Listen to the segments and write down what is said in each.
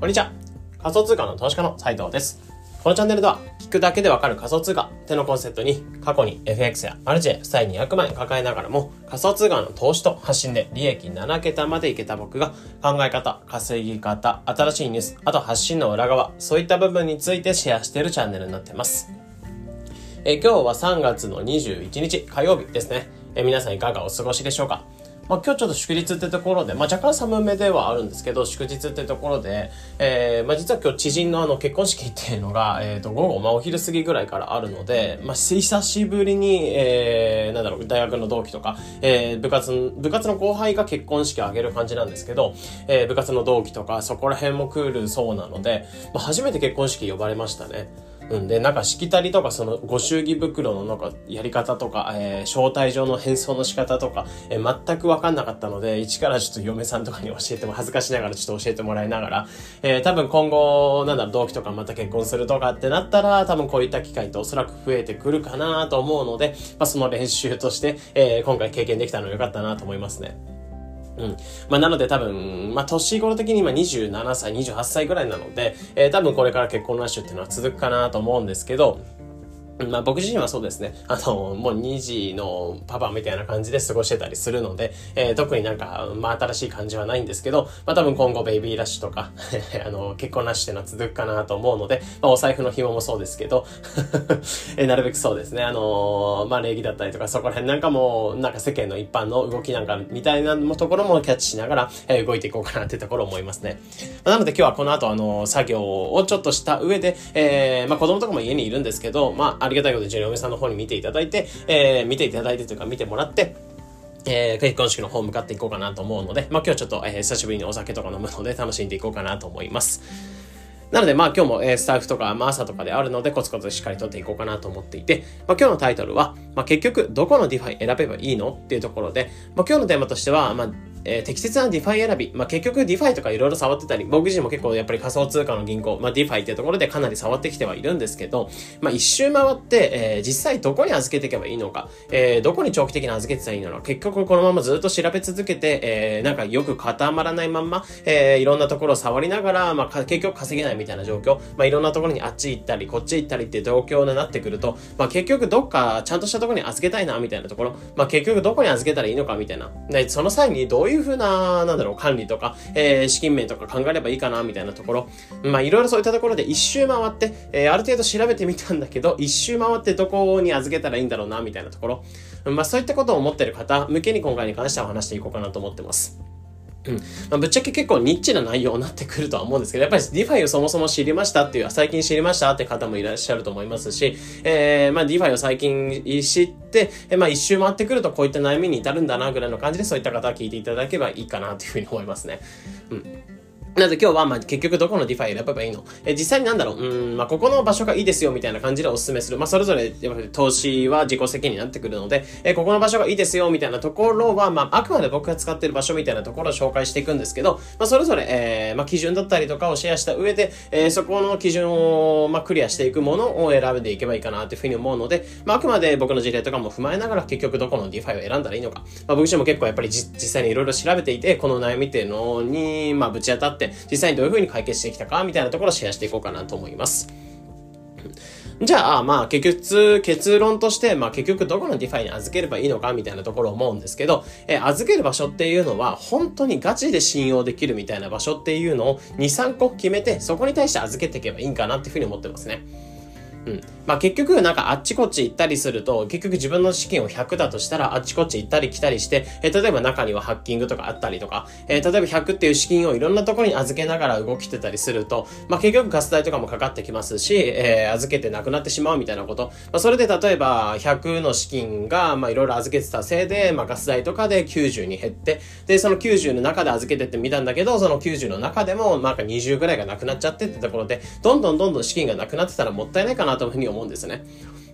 こんにちは。仮想通貨の投資家の斉藤です。このチャンネルでは、聞くだけでわかる仮想通貨ってのコンセプトに、過去に FX やマルチで負債200万円抱えながらも、仮想通貨の投資と発信で利益7桁までいけた僕が、考え方、稼ぎ方、新しいニュース、あと発信の裏側、そういった部分についてシェアしているチャンネルになっています。え今日は3月の21日火曜日ですね。え皆さんいかがお過ごしでしょうか？まあ、今日ちょっと祝日ってところで、まあ、若干寒めではあるんですけど、祝日ってところで、えー、まあ、実は今日知人のあの結婚式っていうのが、えっ、ー、と、午後、まあ、お昼過ぎぐらいからあるので、まあ、久しぶりに、えー、なんだろう、大学の同期とか、えー、部活、部活の後輩が結婚式を挙げる感じなんですけど、えー、部活の同期とか、そこら辺もクールそうなので、まあ、初めて結婚式呼ばれましたね。うん、で、なんかしきたりとか、そのご祝儀袋のなんかやり方とか、えー、招待状の変装の仕方とか、えー、全くわかんなかったので、一からちょっと嫁さんとかに教えても、恥ずかしながらちょっと教えてもらいながら、えー、多分今後、なんだろ、同期とかまた結婚するとかってなったら、多分こういった機会っておそらく増えてくるかなと思うので、まあ、その練習として、えー、今回経験できたのよかったなと思いますね。うん。まあ、なので多分、まあ、年頃的に今27歳、28歳ぐらいなので、えー、多分これから結婚ラッシュっていうのは続くかなと思うんですけど、まあ僕自身はそうですね。あの、もう2児のパパみたいな感じで過ごしてたりするので、えー、特になんか、まあ新しい感じはないんですけど、まあ多分今後ベイビーラッシュとか あの、結婚ラッシュっていうのは続くかなと思うので、まあお財布の紐もそうですけど えー、なるべくそうですね。あのー、まあ礼儀だったりとか、そこら辺なんかも、なんか世間の一般の動きなんかみたいなところもキャッチしながら、えー、動いていこうかなっていうところ思いますね。まあ、なので今日はこの後あの、作業をちょっとした上で、えー、まあ子供とかも家にいるんですけど、まありがたいことで、嫁さんの方に見ていただいて、えー、見ていただいてというか見てもらって、えー、結婚式の方向かっていこうかなと思うので、まあ今日ちょっと、えー、久しぶりにお酒とか飲むので楽しんでいこうかなと思います。なので、まあ今日も、えー、スタッフとか、まあ朝とかであるので、コツコツしっかりとっていこうかなと思っていて、まあ今日のタイトルは、まあ結局、どこの DeFi 選べばいいのっていうところで、まあ今日のテーマとしては、まあえー、適切な DeFi 選び。まあ、結局 DeFi とかいろいろ触ってたり、僕自身も結構やっぱり仮想通貨の銀行、まあ、 DeFi ってところでかなり触ってきてはいるんですけど、まあ、一周回って、えー、実際どこに預けていけばいいのか、えー、どこに長期的に預けてたらいいのか、結局このままずっと調べ続けて、えー、なんかよく固まらないまんま、えー、いろんなところを触りながら、まあ、結局稼げないみたいな状況、まあ、いろんなところにあっち行ったり、こっち行ったりって状況になってくると、まあ、結局どっかちゃんとしたところに預けたいな、みたいなところ、まあ、結局どこに預けたらいいのか、みたいな。で、その際にどういうふうな、なんだろう、管理とか、えー、資金面とか考えればいいかな、みたいなところ。まあ、いろいろそういったところで一周回って、えー、ある程度調べてみたんだけど、一周回ってどこに預けたらいいんだろうな、みたいなところ。まあ、そういったことを思ってる方向けに今回に関しては話していこうかなと思ってます。うん。まあ、ぶっちゃけ結構ニッチな内容になってくるとは思うんですけど、やっぱり DeFi をそもそも知りましたっていう、最近知りましたって方もいらっしゃると思いますし、えー、まあ DeFi を最近知って、えまあ一周回ってくるとこういった悩みに至るんだなぐらいの感じでそういった方は聞いていただければいいかなというふうに思いますね。うん。なので今日は、まあ、結局どこの DeFi 選べばいいの？え、実際になんだろう？うん、まあ、ここの場所がいいですよ、みたいな感じでお勧めする。まあ、それぞれ、やっぱり投資は自己責任になってくるので、え、ここの場所がいいですよ、みたいなところは、まあ、あくまで僕が使ってる場所みたいなところを紹介していくんですけど、まあ、それぞれ、えー、まあ、基準だったりとかをシェアした上で、えー、そこの基準を、まあ、クリアしていくものを選んでいけばいいかなというふうに思うので、まあ、あくまで僕の事例とかも踏まえながら、結局どこの DeFi を選んだらいいのか。まあ、僕自身も結構やっぱり実際にいろいろ調べていて、この悩みっていうのに、まあ、ぶち当たって、実際にどういうふうに解決してきたかみたいなところをシェアしていこうかなと思います。じゃあ、まあ、結局、結論として、まあ、結局どこの DeFi に預ければいいのかみたいなところを思うんですけど、え預ける場所っていうのは、本当にガチで信用できるみたいな場所っていうのを2、3個決めて、そこに対して預けていけばいいんかなっていうふうに思ってますね。うん。まあ結局なんかあっちこっち行ったりすると、結局自分の資金を100だとしたらあっちこっち行ったり来たりして、えー、例えば中にはハッキングとかあったりとか、えー、例えば100っていう資金をいろんなところに預けながら動きてたりすると、まあ結局ガス代とかもかかってきますし、えー、預けてなくなってしまうみたいなこと。まあそれで例えば100の資金が、まあいろいろ預けてたせいで、まあガス代とかで90に減って、で、その90の中で預けてってみたんだけど、その90の中でもなんか20ぐらいがなくなっちゃってってところで、どんどんどんどん資金がなくなってたらもったいないかなというふうに思うんですね。ね。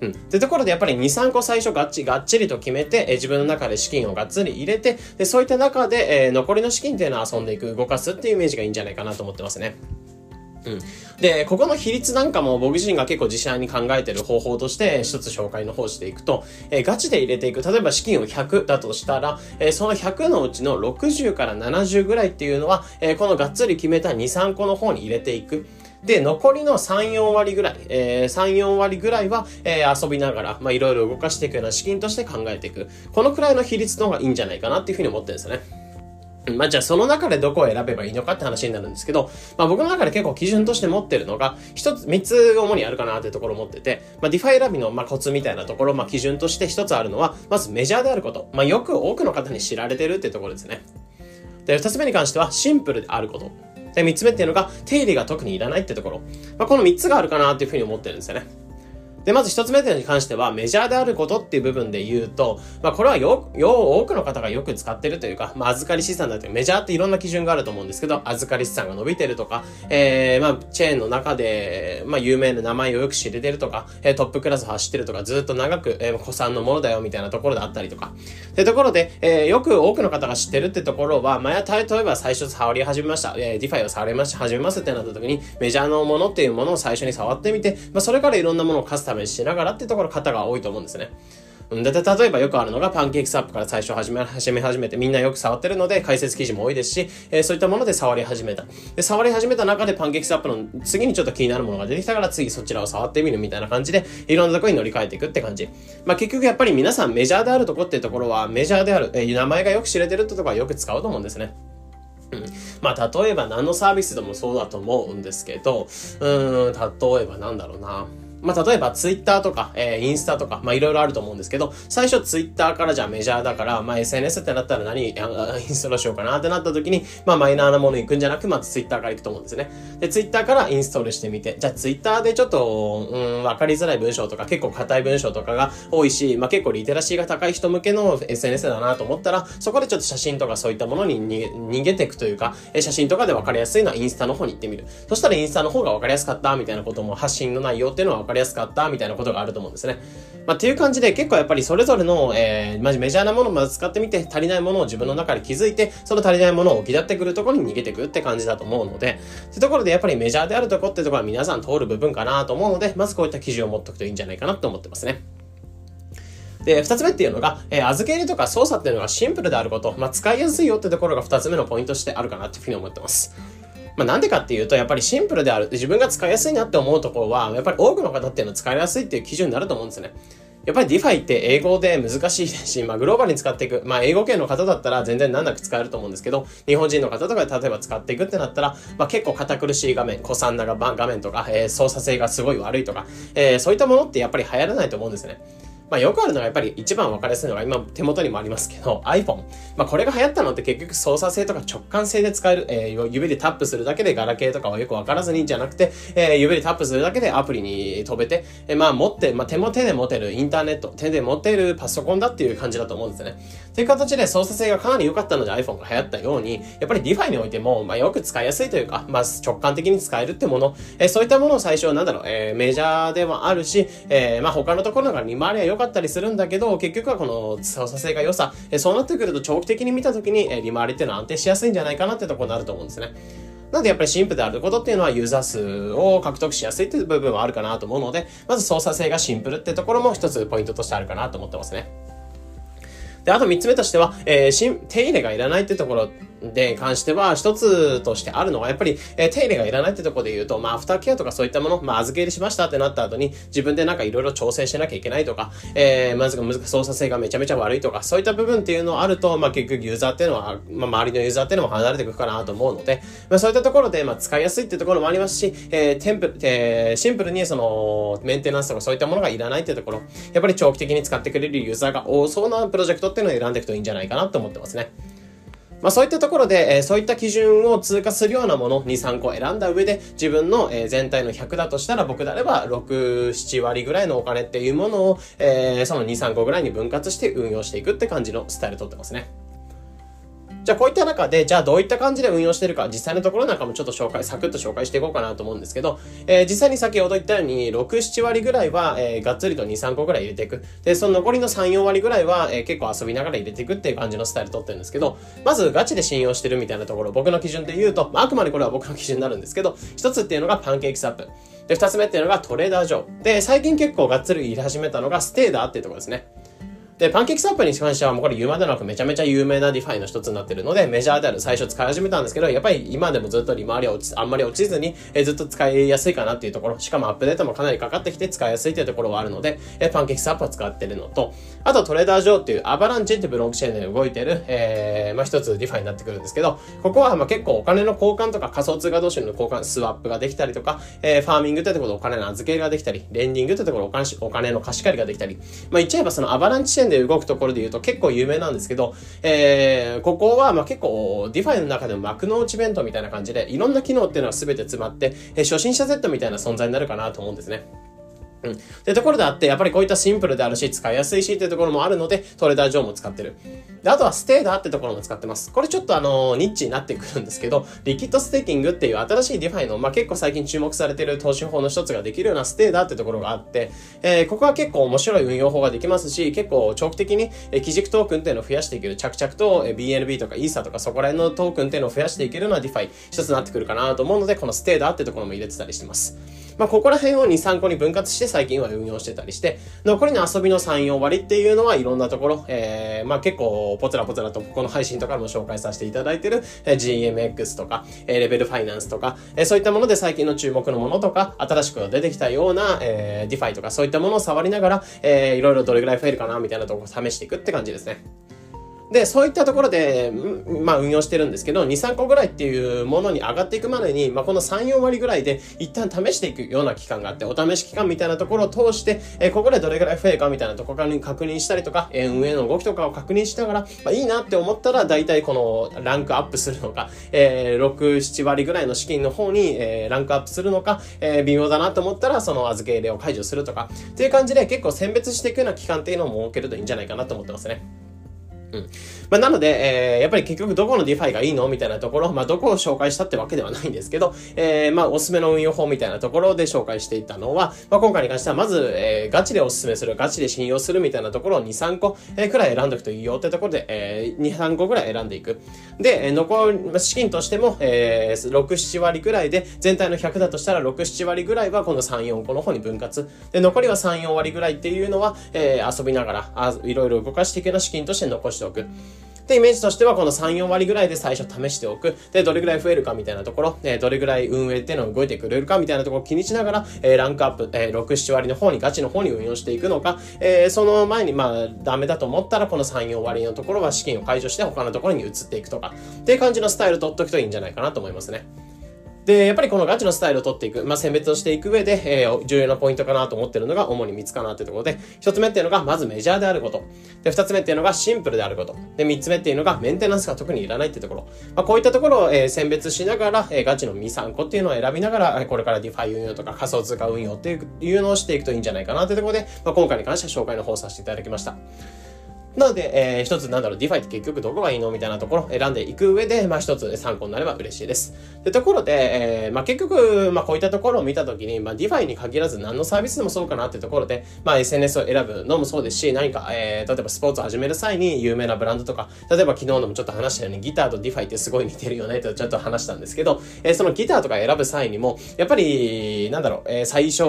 うん。ってところでやっぱり2、3個最初がっちがっちりと決めて、え自分の中で資金をがっつり入れて、で、そういった中で、えー、残りの資金っていうのは遊んでいく、動かすっていうイメージがいいんじゃないかなと思ってますね。うん。で、ここの比率なんかも僕自身が結構自信に考えてる方法として一つ紹介の方していくと、えー、ガチで入れていく。例えば資金を100だとしたら、えー、その100のうちの60から70ぐらいっていうのは、えー、このがっつり決めた2、3個の方に入れていく。で、残りの3、4割ぐらい、えー、3、4割ぐらいは、えー、遊びながら、まあ、いろいろ動かしていくような資金として考えていく。このくらいの比率の方がいいんじゃないかなっていうふうに思ってるんですよね。まあ、じゃあその中でどこを選べばいいのかって話になるんですけど、まあ、僕の中で結構基準として持ってるのが、一つ、三つ主にあるかなっていうところを持ってて、まあ、 DeFi 選びの、ま、コツみたいなところ、まあ、基準として一つあるのは、まずメジャーであること。まあ、よく多くの方に知られてるっていうところですね。で、二つ目に関しては、シンプルであること。で、三つ目っていうのが、手入れが特にいらないってところ。まあ、この三つがあるかなっていうふうに思ってるんですよね。で、まず一つ目に関しては、メジャーであることっていう部分で言うと、まあ、これはよ、よ、多くの方がよく使ってるというか、まあ、預かり資産だって、メジャーっていろんな基準があると思うんですけど、預かり資産が伸びてるとか、えー、まあ、チェーンの中で、まあ、有名な名前をよく知れてるとか、えー、トップクラス走ってるとか、ずっと長く、えー、古参のものだよみたいなところであったりとか。ってところで、えー、よく多くの方が知ってるってところは、まあ、や例えば最初触り始めました、えー、 DeFi を触りまし、始めますってなった時に、メジャーのものっていうものを最初に触ってみて、まあ、それからいろんなものをカスタム試しながらってとところ方が多いと思うんですね。で、例えばよくあるのが PancakeSwap から最初始め、始め始めてみんなよく触ってるので解説記事も多いですし、えー、そういったもので触り始めた。で、触り始めた中で PancakeSwap の次にちょっと気になるものが出てきたから次そちらを触ってみるみたいな感じでいろんなところに乗り換えていくって感じ。まあ結局やっぱり皆さんメジャーであるとこっていうところはメジャーである、えー、名前がよく知れてるってところはよく使うと思うんですね。うん、まあ例えば何のサービスでもそうだと思うんですけど、うん、例えばなんだろうな。まあ、例えばツイッターとか、えー、インスタとか、まあ、いろいろあると思うんですけど、最初ツイッターからじゃあメジャーだから、まあ、SNS ってなったら何インストールしようかなってなった時に、まあ、マイナーなもの行くんじゃなく、まずツイッターから行くと思うんですね。で、ツイッターからインストールしてみて、じゃあツイッターでちょっと、うん、わかりづらい文章とか、結構硬い文章とかが多いし、まあ、結構リテラシーが高い人向けの SNS だなと思ったら、そこでちょっと写真とかそういったものに逃げていくというか、え写真とかでわかりやすいのはインスタの方に行ってみる。そしたらインスタの方がわかりやすかった、みたいなことも発信の内容っていうのはわかりりやすかった、みたいなことがあると思うんですね。まあ、っていう感じで結構やっぱりそれぞれの、えー、まメジャーなものをまず使ってみて足りないものを自分の中で気づいて、その足りないものを置き立ってくるところに逃げてくって感じだと思うので、ってところでやっぱりメジャーであるとこってところは皆さん通る部分かなと思うので、まずこういった記事を持っておくといいんじゃないかなと思ってますね。で、二つ目っていうのが、えー、預け入れとか操作っていうのがシンプルであること、まあ、使いやすいよってところが二つ目のポイントとしてあるかなっていうふうに思ってます。まあ、なんでかっていうと、やっぱりシンプルである。自分が使いやすいなって思うところは、やっぱり多くの方っていうのは使いやすいっていう基準になると思うんですね。やっぱり DeFi って英語で難しいし、まあグローバルに使っていく。まあ英語圏の方だったら全然難なく使えると思うんですけど、日本人の方とかで例えば使っていくってなったら、まあ結構堅苦しい画面、古参な画面とか、えー、操作性がすごい悪いとか、えー、そういったものってやっぱり流行らないと思うんですね。まあよくあるのがやっぱり一番分かりやすいのが今手元にもありますけど iPhone。まあこれが流行ったのって結局操作性とか直感性で使える、えー、指でタップするだけでガラケーとかはよく分からずにじゃなくて、えー、指でタップするだけでアプリに飛べて、えー、まあ持って、まあ手も手で持てるインターネット、手で持てるパソコンだっていう感じだと思うんですよね。という形で操作性がかなり良かったので iPhone が流行ったように、やっぱり DeFi においても、まあよく使いやすいというか、まあ直感的に使えるってもの、えー、そういったものを最初なんだろう、えー、メジャーでもあるし、えー、まあ他のところが利回りは良かったりするんだけど、結局はこの操作性が良さ、えそうなってくると長期的に見たときに、え利回りっていうのは安定しやすいんじゃないかなってとこになると思うんですね。なのでやっぱりシンプルであることっていうのはユーザー数を獲得しやすいっていう部分はあるかなと思うので、まず操作性がシンプルってところも一つポイントとしてあるかなと思ってますね。で、あと三つ目としては、えー、手入れがいらないってところで関しては、一つとしてあるのは、やっぱり、えー、手入れがいらないってところで言うと、まあ、アフターケアとかそういったもの、まあ、預け入れしましたってなった後に、自分でなんかいろいろ調整しなきゃいけないとか、えー、まず難、操作性がめちゃめちゃ悪いとか、そういった部分っていうのあると、まあ、結局ユーザーっていうのは、まあ、周りのユーザーっていうのも離れていくかなと思うので、まあ、そういったところで、まあ、使いやすいってところもありますし、えー、テンプ、えー、シンプルにその、メンテナンスとかそういったものがいらないっていうところ、やっぱり長期的に使ってくれるユーザーが多そうなプロジェクトっていうのを選んでいくといいんじゃないかなと思ってますね。まあそういったところで、えー、そういった基準を通過するようなもの2、3個選んだ上で自分の、えー、全体の100だとしたら僕であれば6、7割ぐらいのお金っていうものを、えー、その2、3個ぐらいに分割して運用していくって感じのスタイルとってますね。じゃあこういった中で、じゃあどういった感じで運用してるか、実際のところなんかもちょっと紹介、サクッと紹介していこうかなと思うんですけど、えー、実際に先ほど言ったように、6、7割ぐらいは、えー、がっつりと2、3個ぐらい入れていく。で、その残りの3、4割ぐらいは、えー、結構遊びながら入れていくっていう感じのスタイル取ってるんですけど、まずガチで信用してるみたいなところ、僕の基準で言うと、まあ、あくまでこれは僕の基準になるんですけど、一つっていうのがパンケーキスアップ。で、二つ目っていうのがトレーダー上。で、最近結構がっつり入れ始めたのがステーダーっていうところですね。で、 PancakeSwap に関してはもうこれ言うまでなくめちゃめちゃ有名な DeFi の一つになってるので、メジャーである最初使い始めたんですけど、やっぱり今でもずっと利回りは落ち、あんまり落ちずに、えずっと使いやすいかなっていうところ、しかもアップデートもかなりかかってきて使いやすいっていうところはあるので、え PancakeSwap を使ってるのと、あと Trader Joe っていう Avalanche ってブロックチェーンで動いてる、えー、まあ一つ DeFi になってくるんですけど、ここはまあ結構お金の交換とか仮想通貨同士の交換、スワップができたりとか、えー、ファーミングってところでお金の預けができたり、レンディングってところお金お金の貸し借りができたり、まあ言っちゃえばその Avalanche チェーンでで動くところで言うと結構有名なんですけど、えー、ここはま結構 DeFi の中でも幕の内弁当みたいな感じで、いろんな機能っていうのは全て詰まって、え、初心者 セット みたいな存在になるかなと思うんですね。うん。ってところであって、やっぱりこういったシンプルであるし、使いやすいしっていうところもあるので、 Trader Joe も使ってる。で、あとは Stader ってところも使ってます。これちょっとあの、ニッチになってくるんですけど、リキッドステーキングっていう新しい DeFi の、まあ、結構最近注目されてる投資法の一つができるような Stader ってところがあって、えー、ここは結構面白い運用法ができますし、結構長期的に、えー、基軸トークンっていうのを増やしていける、着々と、えー、BNB とかイーサとかそこら辺のトークンっていうのを増やしていけるような DeFi 一つになってくるかなと思うので、この Stader ってところも入れてたりしてます。まあ、ここら辺を2、3個に分割して最近は運用してたりして、残りの遊びの3、4割っていうのはいろんなところ、えー、まあ、結構ポツラポツラとここの配信とかも紹介させていただいてる、え GMX とか、え Level Finance とか、えそういったもので最近の注目のものとか、新しく出てきたような、えー、 DeFi とかそういったものを触りながら、えー、いろいろどれぐらい増えるかなみたいなとこを試していくって感じですね。で、そういったところで、まあ運用してるんですけど、2、3個ぐらいっていうものに上がっていくまでに、まあこの3、4割ぐらいで一旦試していくような期間があって、お試し期間みたいなところを通して、えー、ここでどれぐらい増えかみたいなところに確認したりとか、えー、運営の動きとかを確認しながら、まあいいなって思ったら、大体このランクアップするのか、えー、6、7割ぐらいの資金の方に、えー、ランクアップするのか、えー、微妙だなと思ったら、その預け入れを解除するとか、っていう感じで結構選別していくような期間っていうのを設けるといいんじゃないかなと思ってますね。うん。まあ、なので、えー、やっぱり結局どこの DeFi がいいの？みたいなところ、まあ、どこを紹介したってわけではないんですけど、えー、まあ、おすすめの運用法みたいなところで紹介していたのは、まあ、今回に関しては、まず、えー、ガチでおすすめする、ガチで信用するみたいなところを2、3個、えー、くらい選んでおくといいよってところで、えー、2、3個くらい選んでいく。で、え、残り、資金としても、えー、6、7割くらいで、全体の100だとしたら6、7割ぐらいはこの3、4個の方に分割。で、残りは3、4割ぐらいっていうのは、えー、遊びながら、あいろいろ動かしていくような資金として残してておく。で、イメージとしてはこの3、4割ぐらいで最初試しておく。で、どれぐらい増えるかみたいなところ、えどれぐらい運営っていうのが動いてくれるかみたいなところを気にしながら、えランクアップ、え6、7割の方に、ガチの方に運用していくのか、えその前に、まあ、ダメだと思ったら、この3、4割のところは資金を解除して他のところに移っていくとか、っていう感じのスタイル取っとくといいんじゃないかなと思いますね。で、やっぱりこのガチのスタイルを取っていく、まあ、選別をしていく上で、えー、重要なポイントかなと思ってるのが主に3つかなっていうところで、1つ目っていうのがまずメジャーであること。で、2つ目っていうのがシンプルであること。で、3つ目っていうのがメンテナンスが特にいらないっていうところ。まあ、こういったところを、えー、選別しながら、えー、ガチの2、3個っていうのを選びながら、これから DeFi 運用とか仮想通貨運用っていうのをしていくといいんじゃないかなっていうところで、まあ、今回に関しては紹介の方させていただきました。なので、えー、一つなんだろう、 DeFi って結局どこがいいのみたいなところを選んでいく上で、まあ一つ参考になれば嬉しいです。で、ところで、えー、まあ結局、まあこういったところを見たときに、まあ DeFi に限らず何のサービスでもそうかなってところで、まあ SNS を選ぶのもそうですし、何か、えー、例えばスポーツを始める際に有名なブランドとか、例えば昨日のもちょっと話したようにギターと DeFi ってすごい似てるよねとちょっと話したんですけど、えー、そのギターとか選ぶ際にも、やっぱり、なんだろう、えー、最初、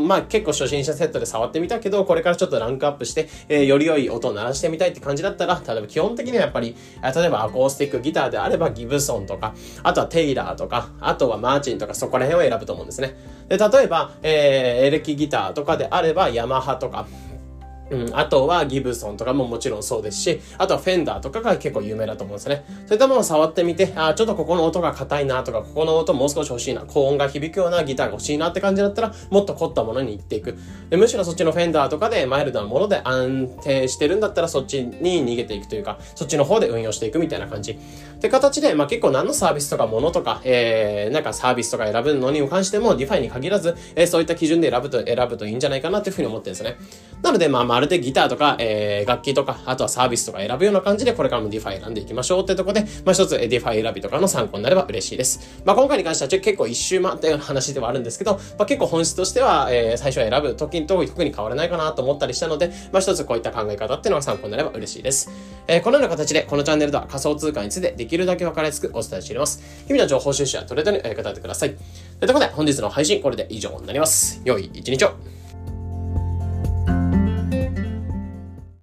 まあ結構初心者セットで触ってみたけど、これからちょっとランクアップして、えー、より良い音を鳴らしてみたいって感じだったら、例えば基本的にはやっぱり、例えばアコースティックギターであればギブソンとか、あとはテイラーとか、あとはマーチンとかそこら辺を選ぶと思うんですね。で、例えば、えー、エレキギターとかであればヤマハとか、うん、あとはギブソンとかももちろんそうですし、あとはフェンダーとかが結構有名だと思うんですね。そういったものを触ってみて、あちょっとここの音が硬いなとか、ここの音もう少し欲しいな、高音が響くようなギターが欲しいなって感じだったら、もっと凝ったものに行っていく。でむしろそっちのフェンダーとかでマイルドなもので安定してるんだったらそっちに逃げていくというか、そっちの方で運用していくみたいな感じ。って形で、まあ結構何のサービスとかものとか、えー、なんかサービスとか選ぶのに関しても、 DeFi に限らず、えー、そういった基準で選ぶと、選ぶといいんじゃないかなっていうふうに思ってるんですね。なので、まあ、まるでギターとか、えー、楽器とか、あとはサービスとか選ぶような感じで、これからも DeFi 選んでいきましょうってとこで、まあ一つ DeFi 選びとかの参考になれば嬉しいです。まあ今回に関しては結構一周回ったような話ではあるんですけど、まあ結構本質としては、えー、最初は選ぶ時と特に変わらないかなと思ったりしたので、まあ一つこういった考え方っていうのが参考になれば嬉しいです。えー、このような形で、このチャンネルでは仮想通貨についてでききるだけ分かりやすくお伝えしています。日々の情報収集はトレードに語ってください。ということで、本日の配信これで以上になります。良い一日を。